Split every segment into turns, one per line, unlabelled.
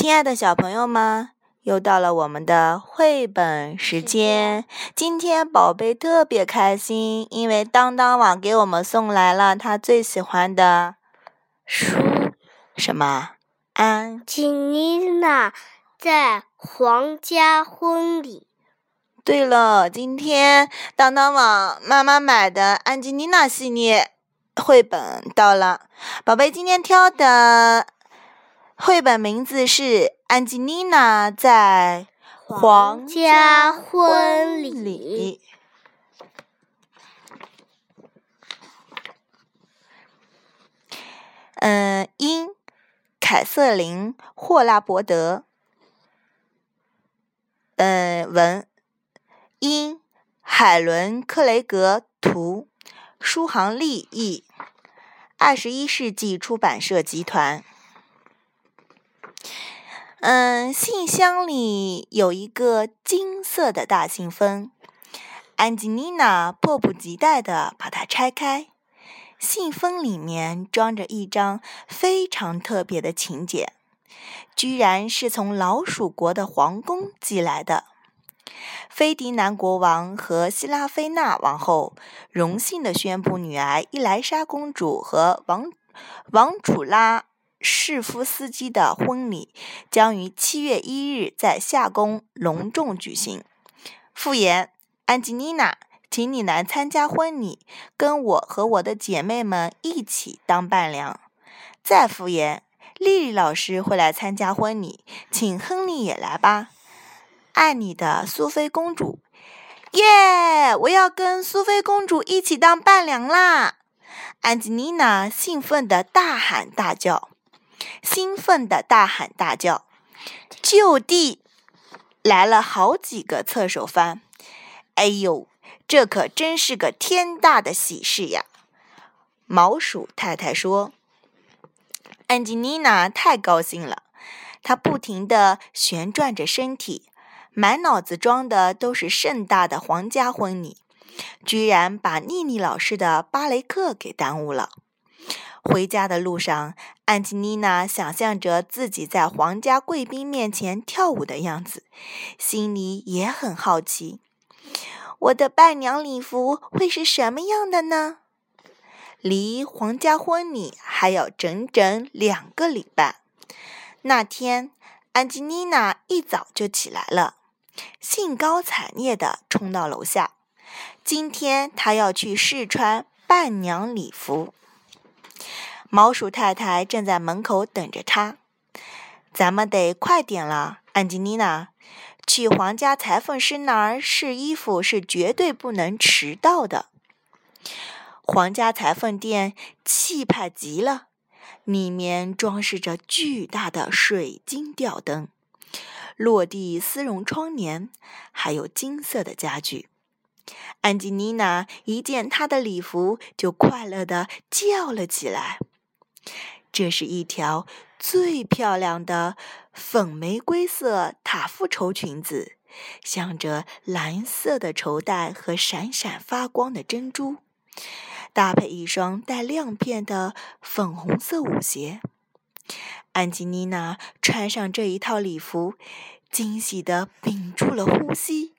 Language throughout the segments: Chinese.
亲爱的小朋友们，又到了我们的绘本时间。今天宝贝特别开心，因为当当网给我们送来了他最喜欢的
书，
什么？安
吉丽娜在皇家婚礼。
对了，今天当当网妈妈买的安吉丽娜系列绘本到了，宝贝今天挑的。绘本名字是《安吉丽娜在
皇家婚礼》。
嗯，因凯瑟琳·霍拉伯德。嗯，文因海伦·克雷格图，舒航立译，二十一世纪出版社集团。嗯，信箱里有一个金色的大信封，安吉丽娜迫不及待地把它拆开。信封里面装着一张非常特别的请柬，居然是从老鼠国的皇宫寄来的。菲迪南国王和希拉菲娜王后荣幸地宣布，女儿伊莱莎公主和王王楚拉。士夫斯基的婚礼将于七月一日在夏宫隆重举行。复言，安吉丽娜，请你来参加婚礼，跟我和我的姐妹们一起当伴娘。再复言，丽丽老师会来参加婚礼，请亨利也来吧。爱你的苏菲公主。耶！我要跟苏菲公主一起当伴娘啦！安吉丽娜兴奋地大喊大叫。兴奋地大喊大叫，就地来了好几个侧手翻。哎呦，这可真是个天大的喜事呀！毛鼠太太说：“安吉丽娜太高兴了，她不停地旋转着身体，满脑子装的都是盛大的皇家婚礼，居然把妮妮老师的芭蕾课给耽误了。”回家的路上，安吉丽娜想象着自己在皇家贵宾面前跳舞的样子，心里也很好奇：我的伴娘礼服会是什么样的呢？离皇家婚礼还有整整两个礼拜。那天，安吉丽娜一早就起来了，兴高采烈地冲到楼下。今天，她要去试穿伴娘礼服。毛鼠太太正在门口等着她。咱们得快点了，安吉丽娜。去皇家裁缝师那儿试衣服是绝对不能迟到的。皇家裁缝店气派极了，里面装饰着巨大的水晶吊灯、落地丝绒窗帘，还有金色的家具。安吉丽娜一见她的礼服，就快乐地叫了起来。这是一条最漂亮的粉玫瑰色塔夫绸裙子，镶着蓝色的绸带和闪闪发光的珍珠，搭配一双带亮片的粉红色舞鞋。安吉丽娜穿上这一套礼服，惊喜地屏住了呼吸。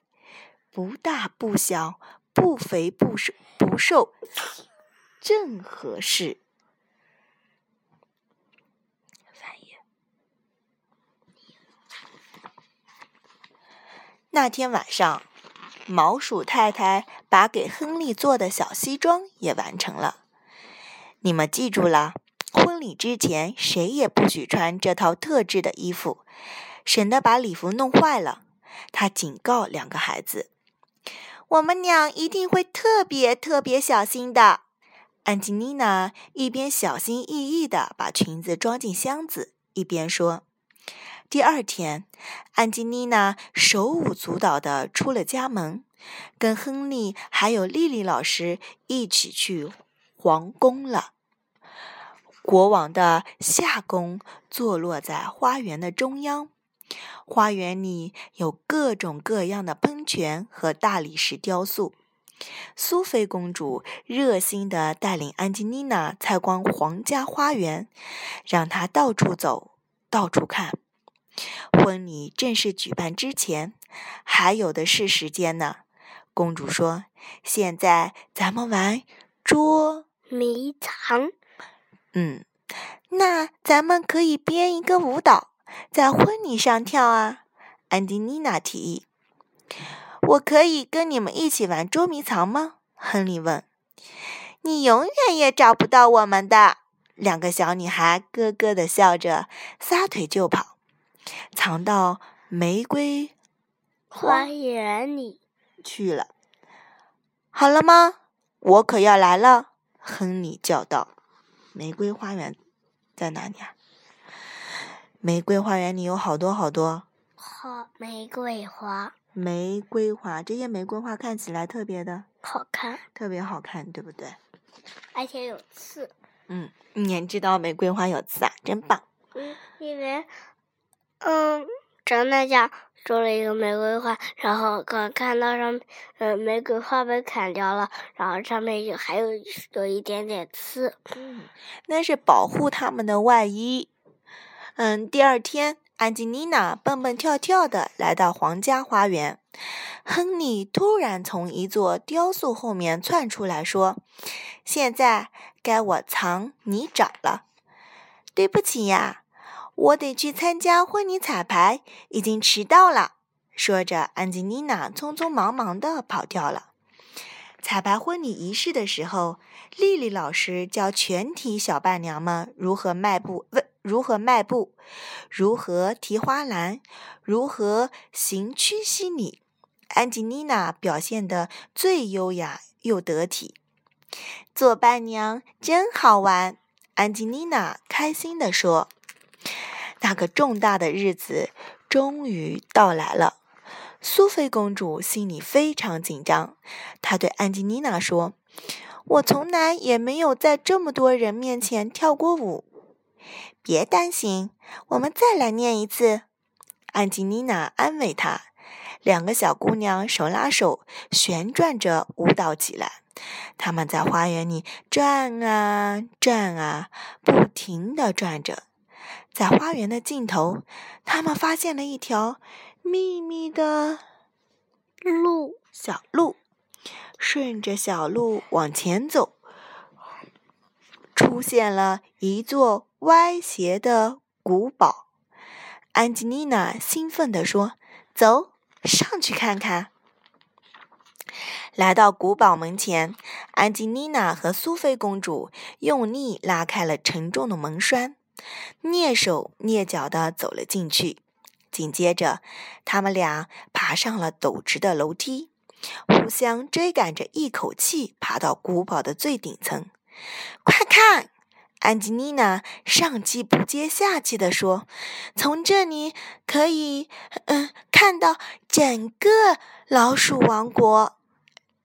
不大不小，不肥不瘦，不瘦，正合适。那天晚上，毛鼠太太把给亨利做的小西装也完成了。你们记住了，婚礼之前谁也不许穿这套特制的衣服，省得把礼服弄坏了。他警告两个孩子：“我们俩一定会特别特别小心的。”安吉丽娜一边小心翼翼地把裙子装进箱子，一边说。第二天，安吉丽娜手舞足蹈地出了家门，跟亨利还有莉莉老师一起去皇宫了。国王的夏宫坐落在花园的中央，花园里有各种各样的喷泉和大理石雕塑。苏菲公主热心地带领安吉丽娜参观皇家花园，让她到处走，到处看。婚礼正式举办之前，还有的是时间呢。公主说：“现在咱们玩捉
迷藏。”
嗯，那咱们可以编一个舞蹈，在婚礼上跳啊。安迪妮娜提议：“我可以跟你们一起玩捉迷藏吗？”亨利问。“你永远也找不到我们的。”两个小女孩咯咯的笑着，撒腿就跑，藏到玫瑰
花园里
去了。好了吗？我可要来了！亨利叫道。玫瑰花园在哪里啊？玫瑰花园里有好多好多
好玫瑰花。
玫瑰花，这些玫瑰花看起来特别的
好看，
特别好看，对不对？
而且有刺。
嗯，你也知道玫瑰花有刺啊，真棒。
嗯，因为，嗯，张大家种了一个玫瑰花，然后刚看到上，呃，玫瑰花被砍掉了，然后上面有还有有一点点刺。
嗯，那是保护它们的外衣。嗯，第二天，安吉丽娜蹦蹦跳跳的来到皇家花园。亨利突然从一座雕塑后面窜出来，说：“现在该我藏你找了。”对不起呀，我得去参加婚礼彩排，已经迟到了。说着，安吉丽娜匆匆忙忙的跑掉了。彩排婚礼仪式的时候，丽丽老师教全体小伴娘们如何迈步，问如何迈步，如何提花篮，如何行屈膝礼。安吉丽娜表现得最优雅又得体，做伴娘真好玩。安吉丽娜开心地说：“那个重大的日子终于到来了。”苏菲公主心里非常紧张，她对安吉妮娜说：“我从来也没有在这么多人面前跳过舞。”别担心，我们再来练一次。”安吉妮娜安慰她。两个小姑娘手拉手，旋转着舞蹈起来。她们在花园里转啊转啊，不停地转着。在花园的尽头，他们发现了一条秘密的
路
小路。顺着小路往前走，出现了一座歪斜的古堡。安吉丽娜兴奋地说：“走！”上去看看。来到古堡门前，安吉丽娜和苏菲公主用力拉开了沉重的门栓，蹑手蹑脚地走了进去。紧接着，他们俩爬上了陡直的楼梯，互相追赶着，一口气爬到古堡的最顶层。快看！安吉丽娜上气不接下气地说：“从这里可以，嗯，看到整个老鼠王国。”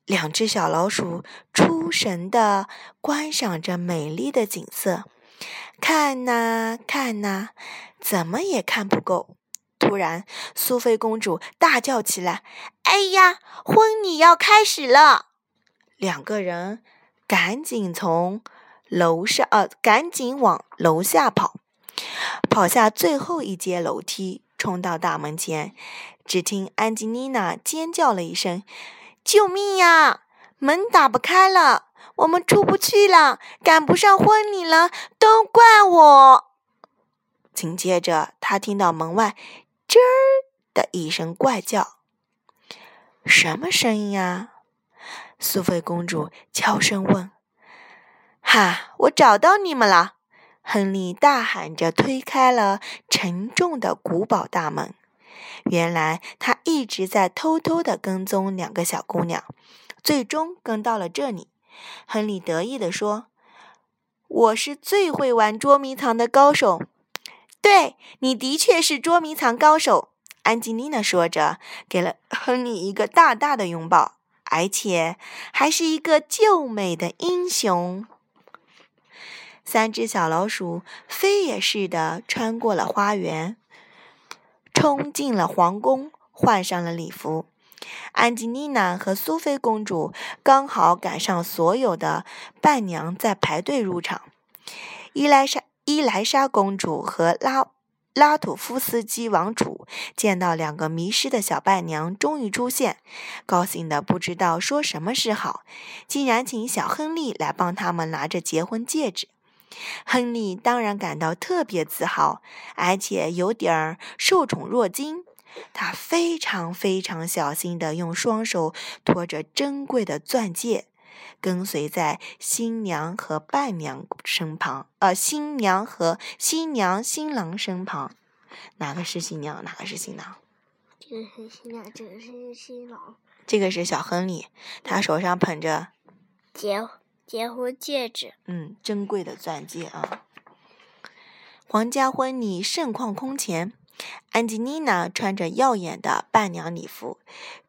两只小老鼠出神地观赏着美丽的景色，看呐看呐，怎么也看不够。突然，苏菲公主大叫起来：“哎呀，婚礼要开始了！”两个人赶紧从。楼上，呃，赶紧往楼下跑，跑下最后一阶楼梯，冲到大门前。只听安吉丽娜尖叫了一声：“救命呀！门打不开了，我们出不去了，赶不上婚礼了，都怪我！”紧接着，她听到门外“吱儿”的一声怪叫，什么声音啊？苏菲公主悄声问。哈！我找到你们了！亨利大喊着推开了沉重的古堡大门。原来他一直在偷偷地跟踪两个小姑娘，最终跟到了这里。亨利得意地说：“我是最会玩捉迷藏的高手。”对你的确是捉迷藏高手，安吉丽娜说着，给了亨利一个大大的拥抱，而且还是一个救美的英雄。三只小老鼠飞也似的穿过了花园，冲进了皇宫，换上了礼服。安吉丽娜和苏菲公主刚好赶上所有的伴娘在排队入场。伊莱莎、伊莱莎公主和拉拉土夫斯基王储见到两个迷失的小伴娘终于出现，高兴的不知道说什么是好，竟然请小亨利来帮他们拿着结婚戒指。亨利当然感到特别自豪，而且有点儿受宠若惊。他非常非常小心地用双手托着珍贵的钻戒。跟随在新娘和伴娘身旁，呃，新娘和新娘、新郎身旁，哪个是新娘，哪个是新郎？
这个是新娘，这个是新郎。
这个是小亨利，他手上捧着
结结婚戒指，
嗯，珍贵的钻戒啊。皇家婚礼盛况空前。安吉丽娜穿着耀眼的伴娘礼服，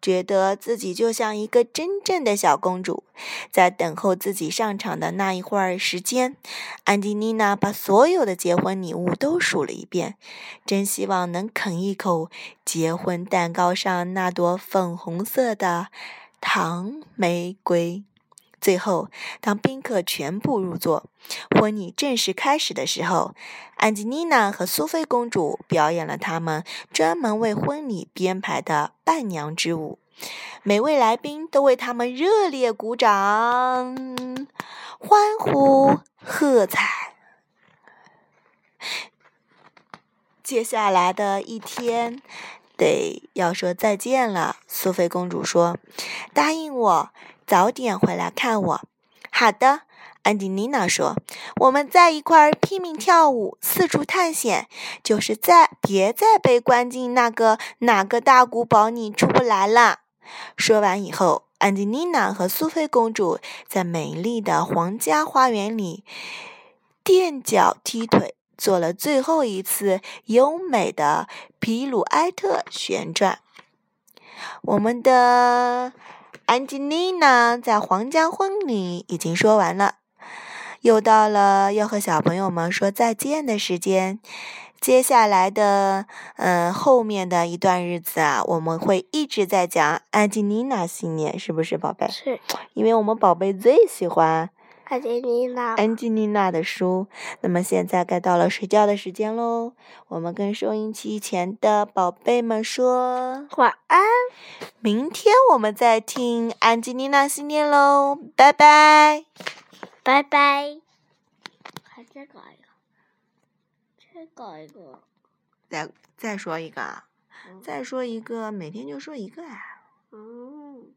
觉得自己就像一个真正的小公主。在等候自己上场的那一会儿时间，安吉丽娜把所有的结婚礼物都数了一遍，真希望能啃一口结婚蛋糕上那朵粉红色的糖玫瑰。最后，当宾客全部入座，婚礼正式开始的时候，安吉丽娜和苏菲公主表演了他们专门为婚礼编排的伴娘之舞。每位来宾都为他们热烈鼓掌、欢呼、喝彩。接下来的一天，得要说再见了。苏菲公主说：“答应我。”早点回来看我。好的，安吉丽娜说：“我们在一块儿拼命跳舞，四处探险，就是再别再被关进那个哪个大古堡里出不来了。”说完以后，安吉丽娜和苏菲公主在美丽的皇家花园里垫脚踢腿，做了最后一次优美的皮鲁埃特旋转。我们的。安吉丽娜在皇家婚礼已经说完了，又到了要和小朋友们说再见的时间。接下来的，嗯，后面的一段日子啊，我们会一直在讲安吉丽娜系列，是不是，宝贝？
是，
因为我们宝贝最喜欢。
安吉丽娜，
安吉丽娜的书。那么现在该到了睡觉的时间喽，我们跟收音机前的宝贝们说
晚安。
明天我们再听安吉丽娜系列喽，拜拜，
拜拜。还再搞一个，再搞一个，
再再说一个，再说一个，每天就说一个啊。
嗯。